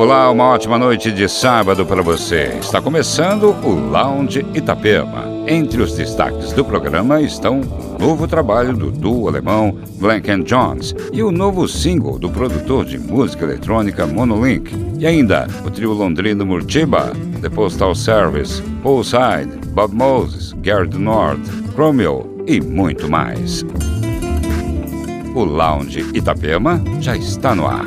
Olá, uma ótima noite de sábado para você. Está começando o Lounge Itapema. Entre os destaques do programa estão o novo trabalho do duo alemão Blank Jones e o novo single do produtor de música eletrônica Monolink. E ainda o trio londrino Murtiba, The Postal Service, Poolside, Bob Moses, Gary North, Chromeo e muito mais. O Lounge Itapema já está no ar.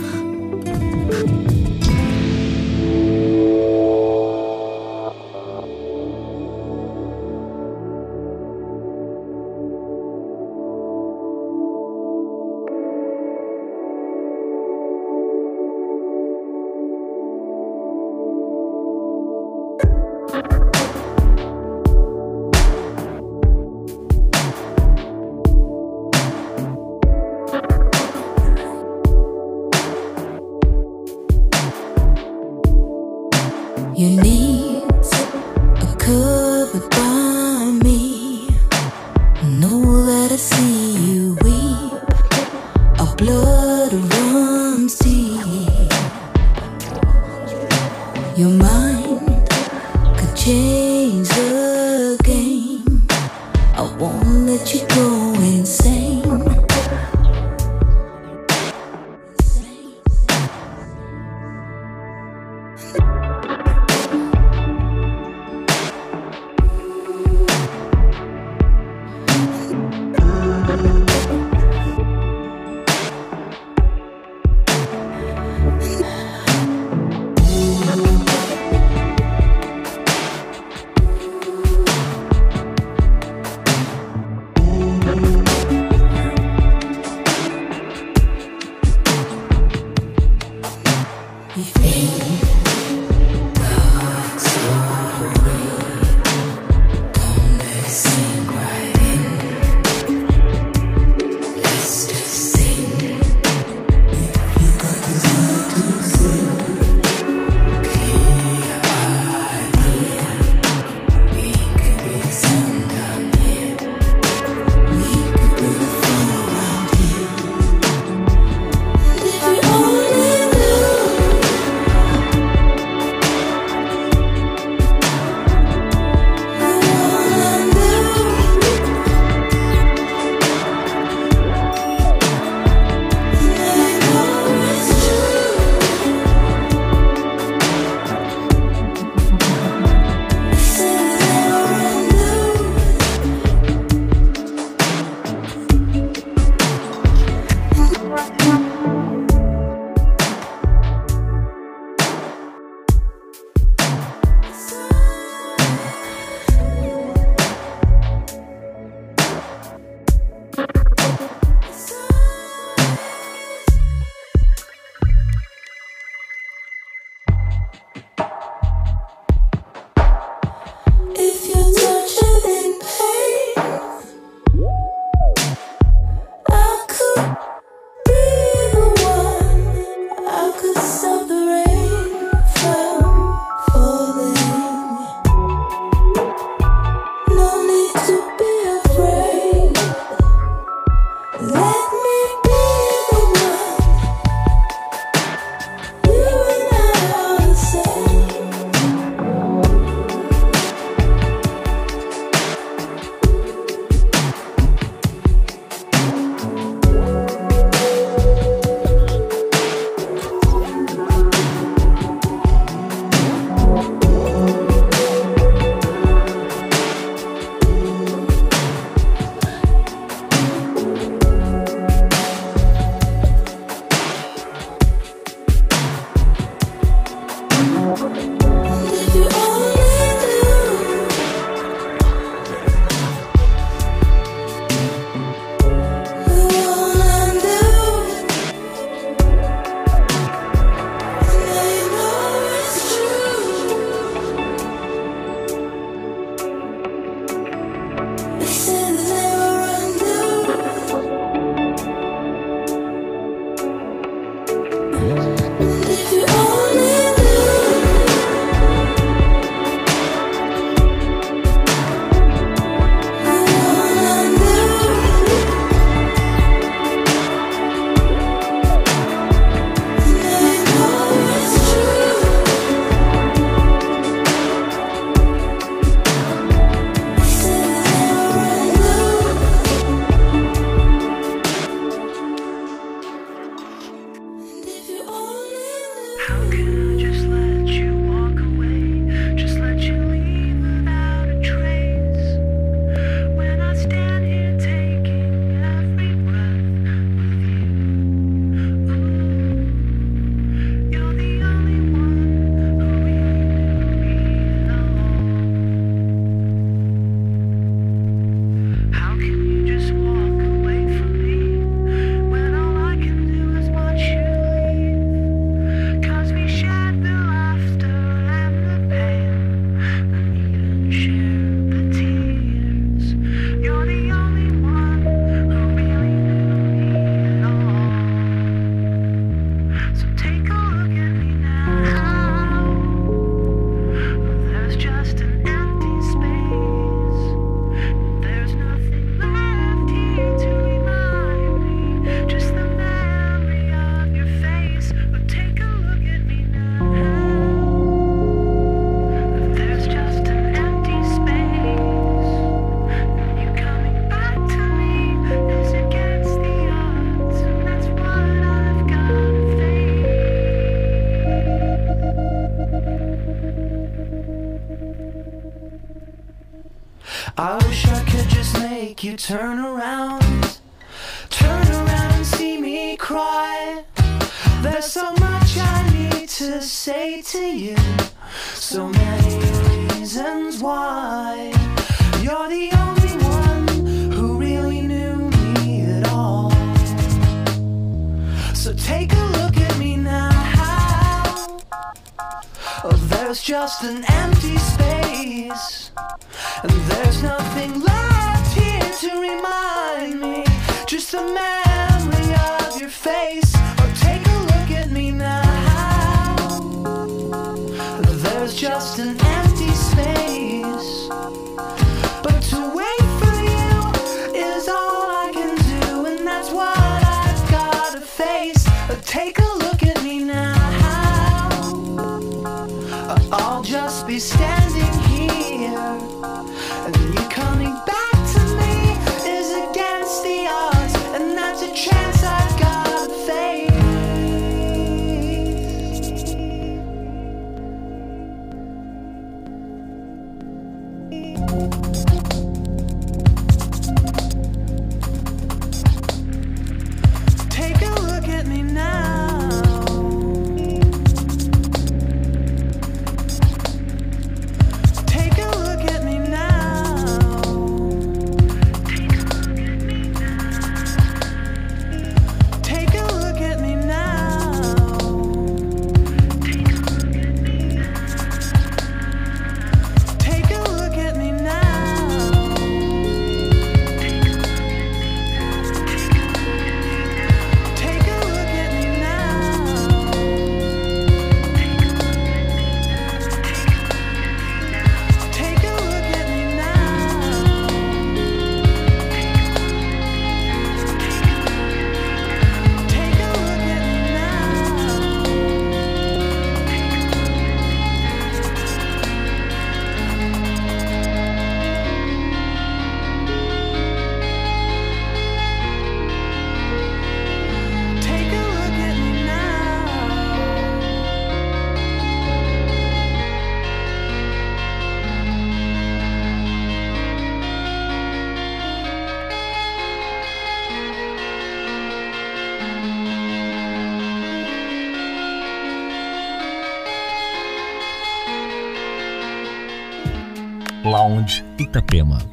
Lounge Itapema.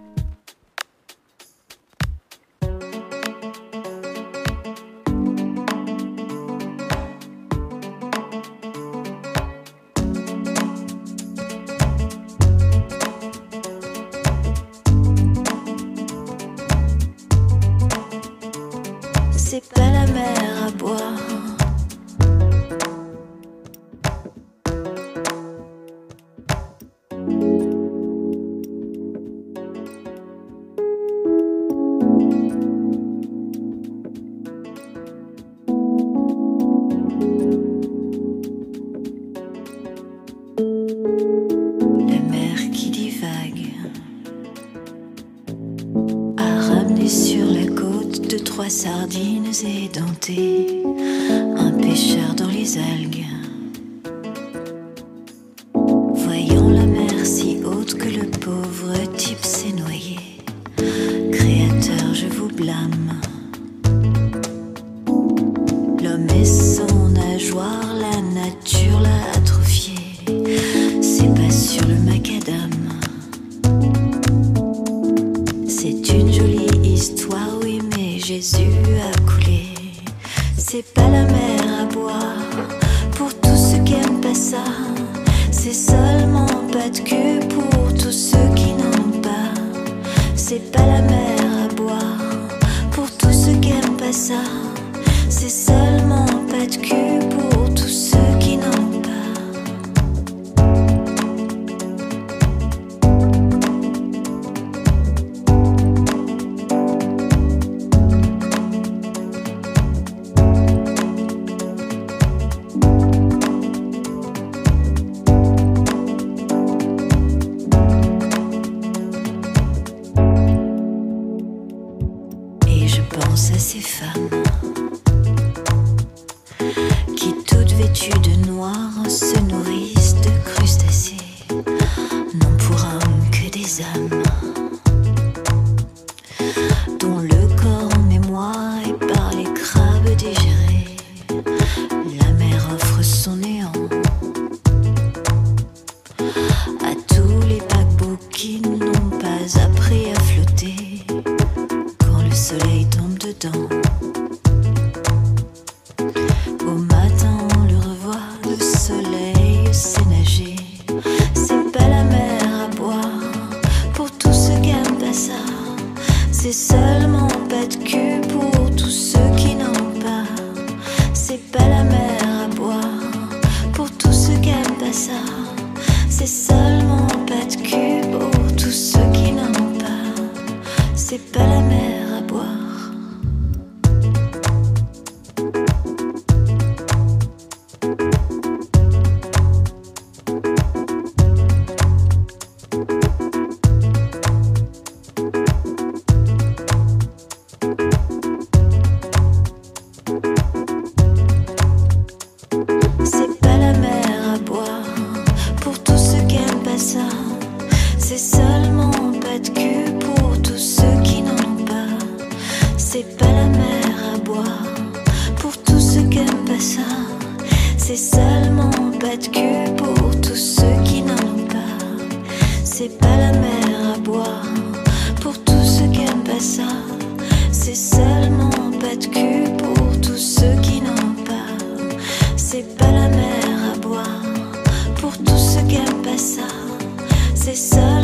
pour tout ce qu'elle passa. C'est seulement pas de cul pour tous ceux qui n'en ont pas. C'est pas la mer à boire pour tout ce qu'elle passa. C'est seulement pas de cul pour tous ceux qui n'en ont pas. C'est pas la mer à boire pour tout ce qu'elle passa. C'est seulement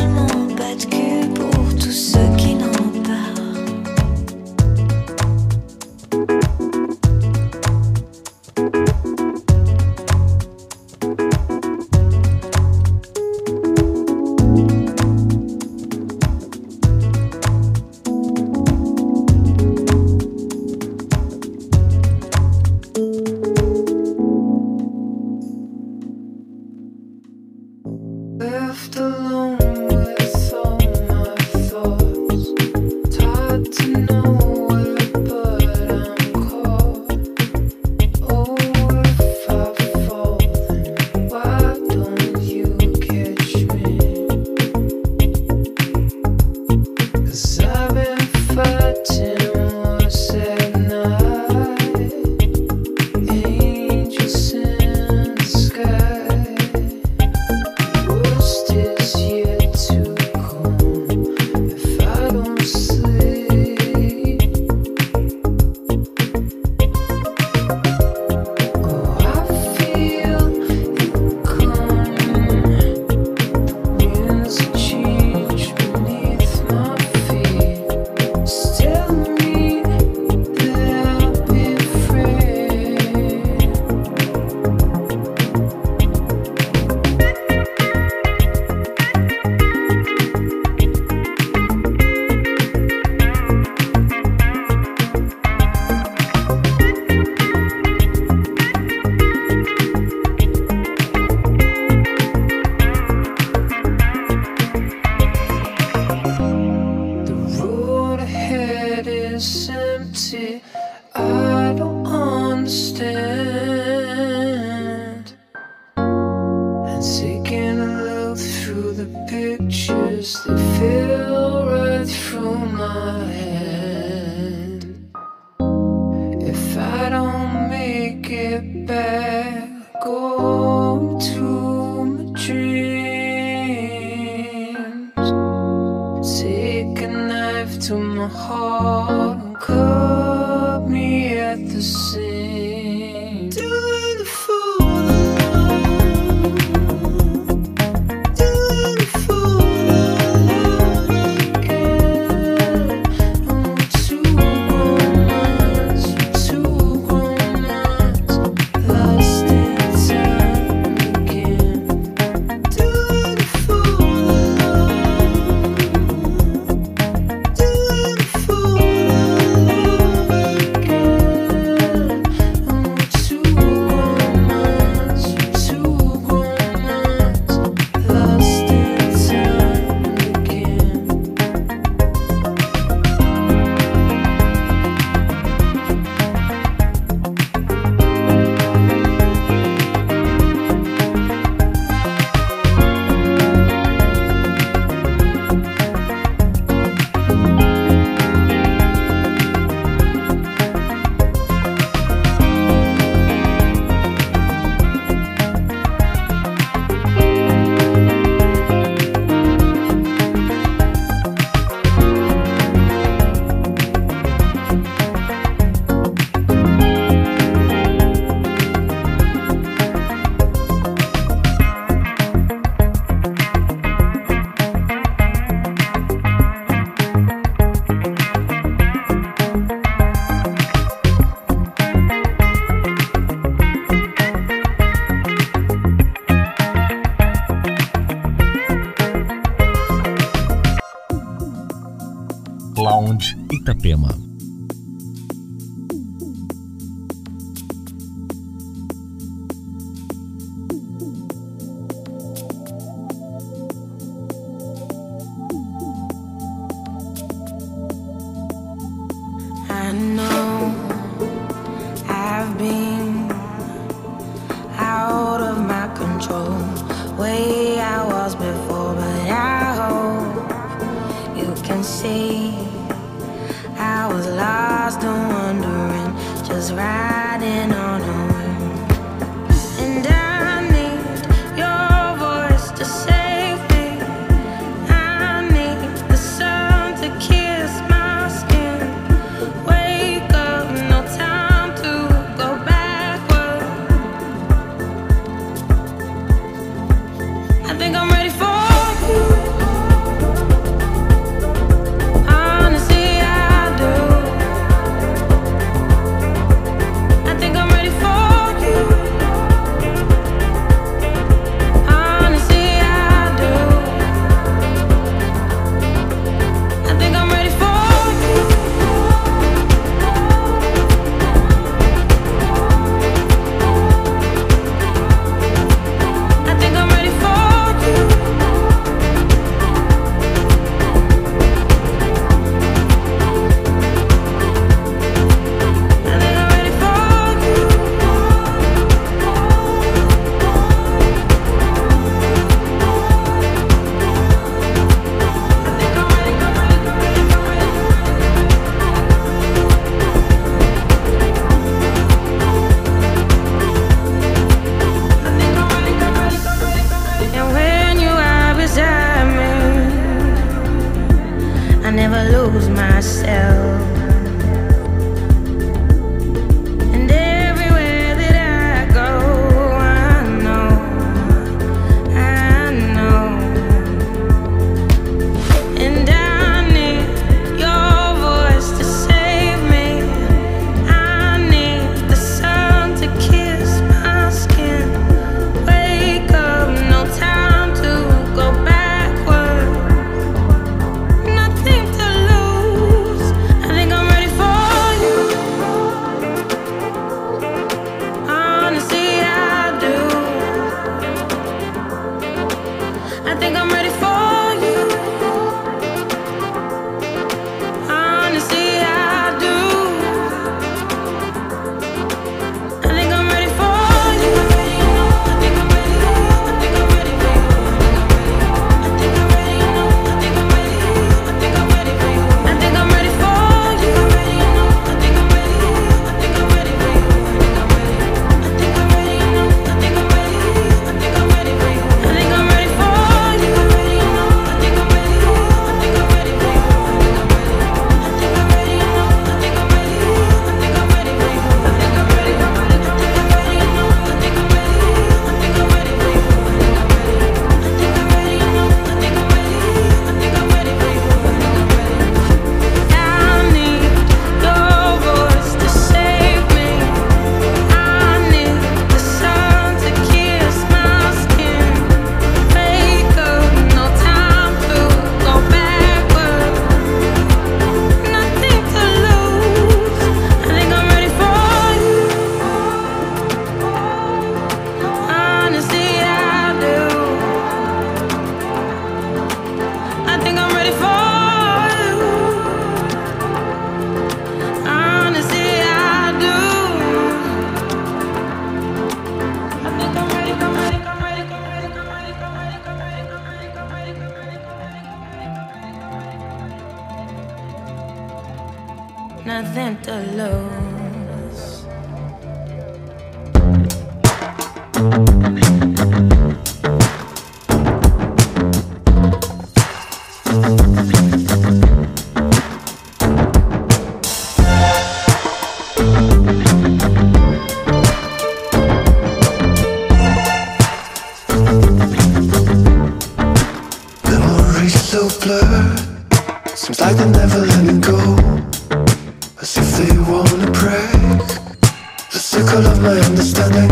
miracle of my understanding.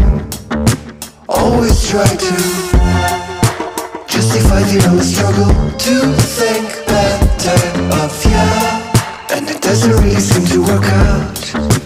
Always try to Justify the endless struggle To think better of you And it doesn't really seem to work out.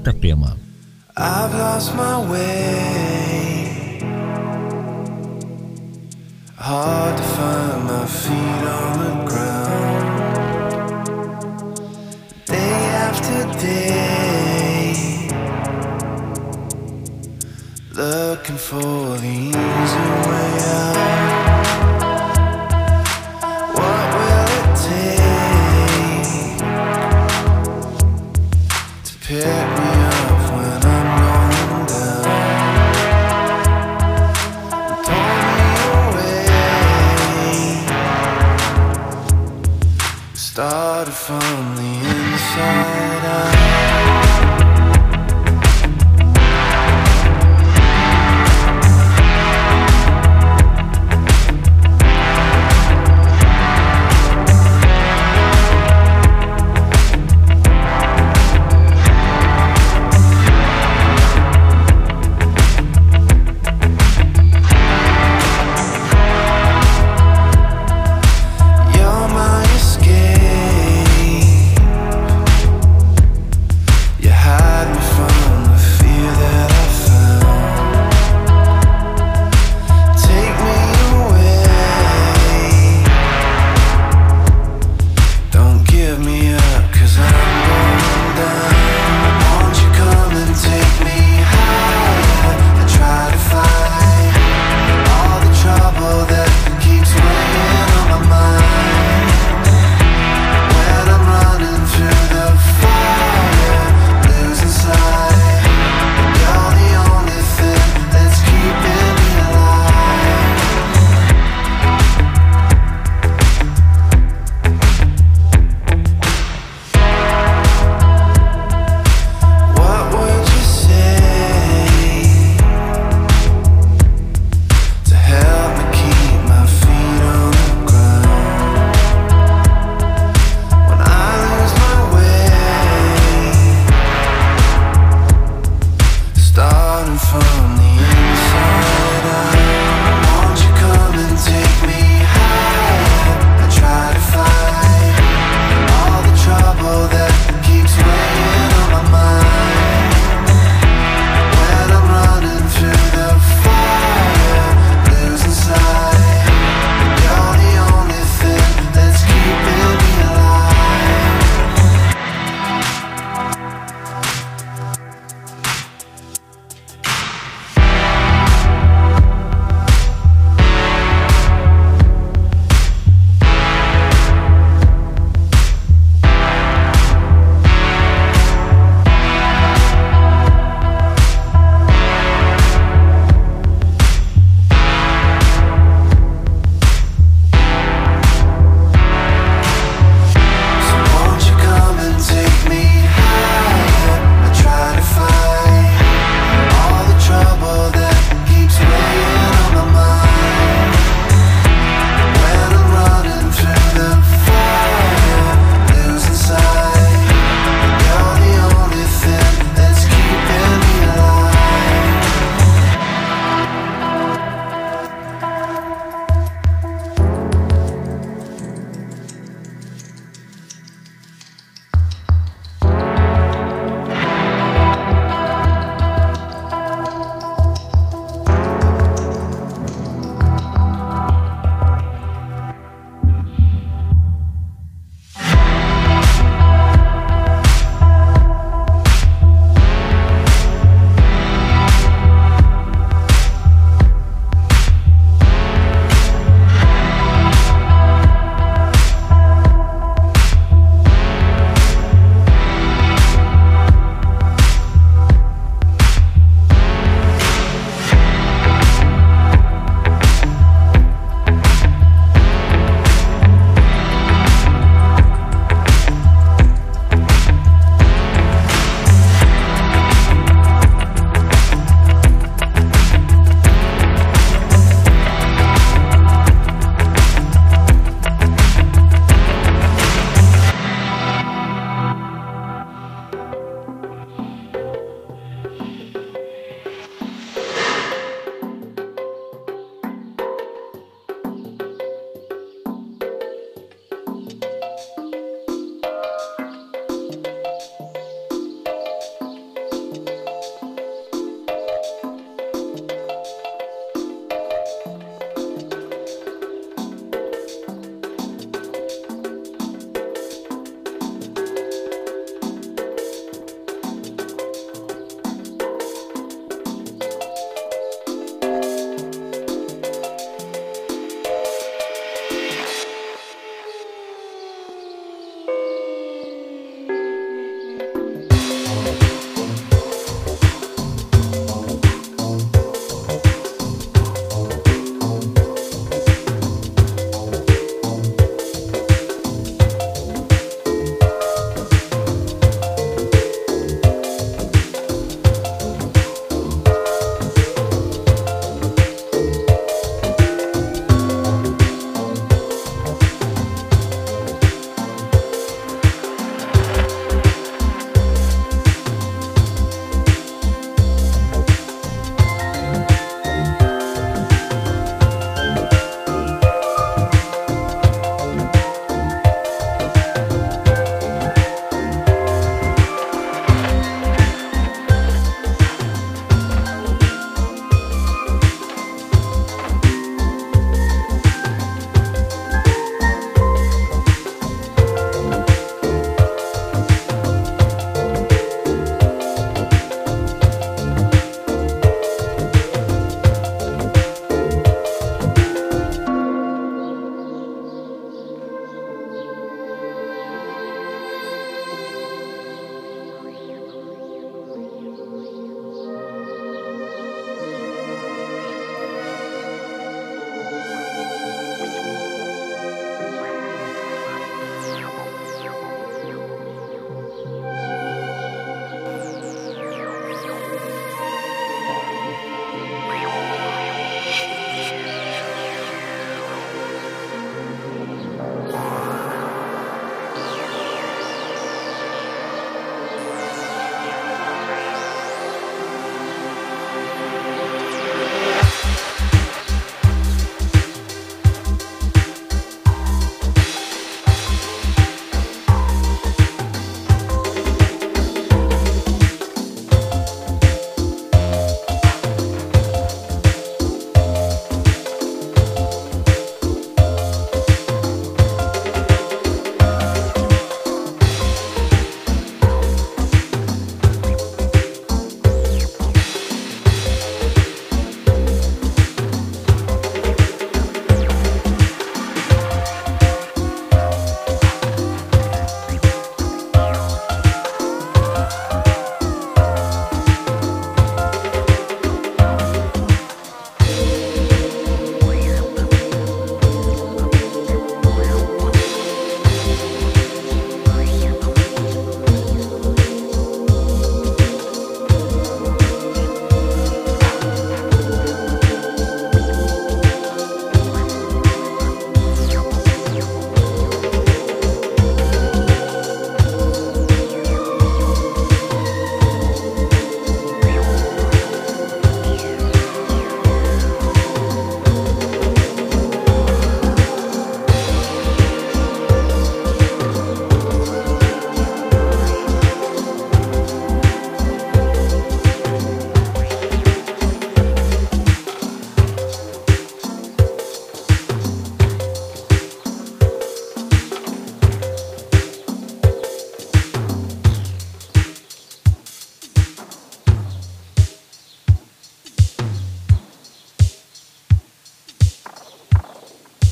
Itapema. I've lost my way. Hard to find my feet on the ground. Day after day. Looking for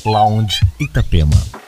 Lounge Itapema.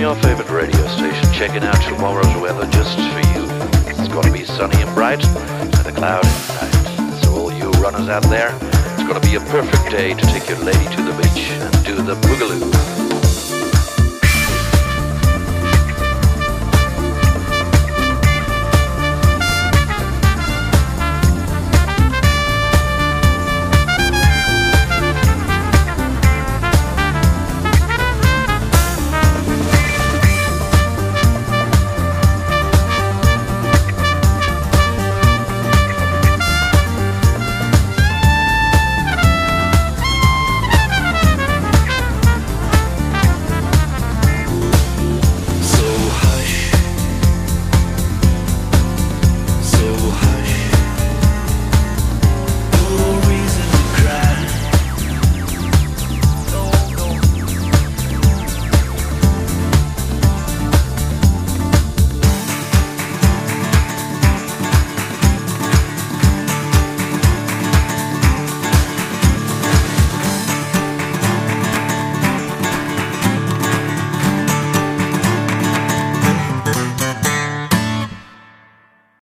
Your favorite radio station, checking out tomorrow's weather just for you. It's going to be sunny and bright, with a cloud inside. So all you runners out there, it's going to be a perfect day to take your lady to the beach and do the boogaloo.